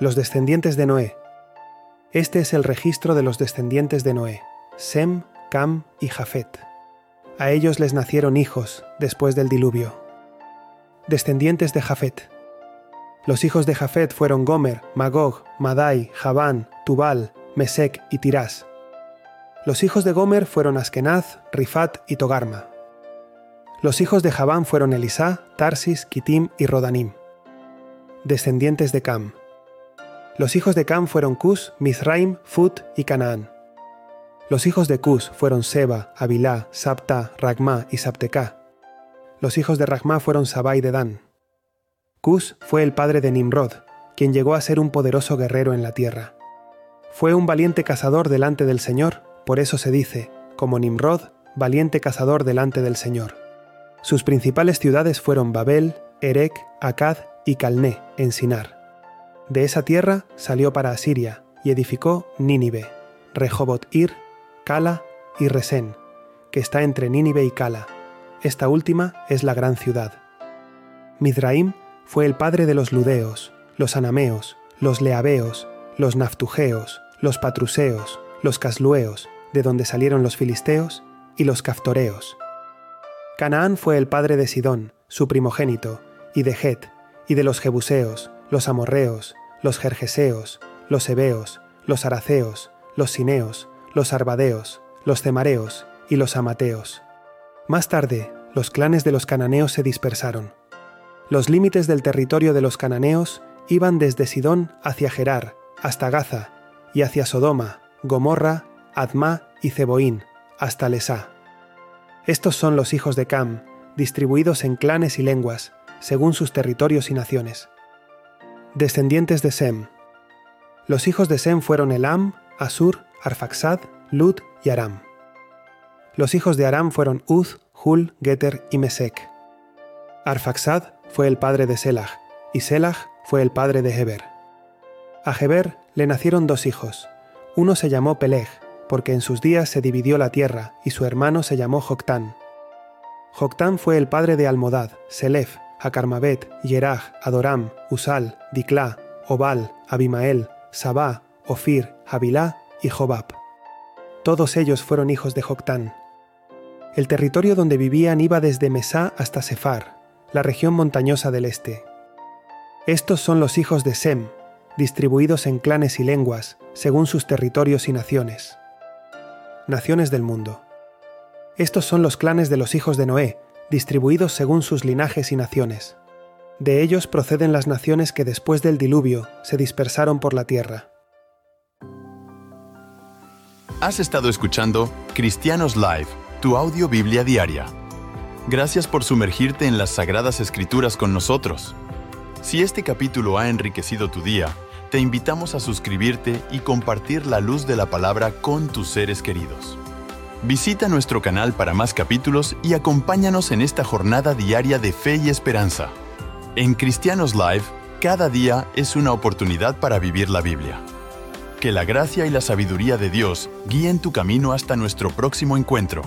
Los descendientes de Noé. Este es el registro de los descendientes de Noé, Sem, Cam y Jafet. A ellos les nacieron hijos después del diluvio. Descendientes de Jafet. Los hijos de Jafet fueron Gomer, Magog, Madai, Javán, Tubal, Mesec y Tirás. Los hijos de Gomer fueron Askenaz, Rifat y Togarma. Los hijos de Javán fueron Elisá, Tarsis, Kitim y Rodanim. Descendientes de Cam. Los hijos de Cam fueron Cus, Mizraim, Fut y Canaán. Los hijos de Cus fueron Seba, Abilá, Sapta, Ragma y Sapteca. Los hijos de Ragma fueron Saba y Dedán. Cus fue el padre de Nimrod, quien llegó a ser un poderoso guerrero en la tierra. Fue un valiente cazador delante del Señor, por eso se dice, como Nimrod, valiente cazador delante del Señor. Sus principales ciudades fueron Babel, Erec, Akkad y Calné, en Sinar. De esa tierra salió para Asiria y edificó Nínive, Rehobot Ir, Cala y Resén, que está entre Nínive y Cala. Esta última es la gran ciudad. Midraim fue el padre de los ludeos, los anameos, los leabeos, los naftugeos, los patruseos, los caslueos, de donde salieron los filisteos, y los caftoreos. Canaán fue el padre de Sidón, su primogénito, y de Het, y de los jebuseos, los amorreos, los jerjeseos, los hebeos, los araceos, los sineos, los arbadeos, los cemareos y los amateos. Más tarde, los clanes de los cananeos se dispersaron. Los límites del territorio de los cananeos iban desde Sidón hacia Gerar, hasta Gaza, y hacia Sodoma, Gomorra, Adma y Ceboín, hasta Lesá. Estos son los hijos de Cam, distribuidos en clanes y lenguas, según sus territorios y naciones. Descendientes de Sem. Los hijos de Sem fueron Elam, Asur, Arfaxad, Lud y Aram. Los hijos de Aram fueron Uz, Hul, Geter y Mesec. Arfaxad fue el padre de Selah, y Selah fue el padre de Heber. A Heber le nacieron dos hijos. Uno se llamó Peleg, porque en sus días se dividió la tierra, y su hermano se llamó Joctán. Joctán fue el padre de Almodad, Selef, Acarmabet, Yeraj, Adoram, Usal, Diclá, Obal, Abimael, Sabá, Ofir, Habilá y Jobab. Todos ellos fueron hijos de Joctán. El territorio donde vivían iba desde Mesá hasta Sefar, la región montañosa del este. Estos son los hijos de Sem, distribuidos en clanes y lenguas, según sus territorios y naciones. Naciones del mundo. Estos son los clanes de los hijos de Noé, distribuidos según sus linajes y naciones. De ellos proceden las naciones que después del diluvio se dispersaron por la tierra. Has estado escuchando Cristianos Live, tu audio Biblia diaria. Gracias por sumergirte en las Sagradas Escrituras con nosotros. Si este capítulo ha enriquecido tu día, te invitamos a suscribirte y compartir la luz de la palabra con tus seres queridos. Visita nuestro canal para más capítulos y acompáñanos en esta jornada diaria de fe y esperanza. En Cristianos Live, cada día es una oportunidad para vivir la Biblia. Que la gracia y la sabiduría de Dios guíen tu camino hasta nuestro próximo encuentro.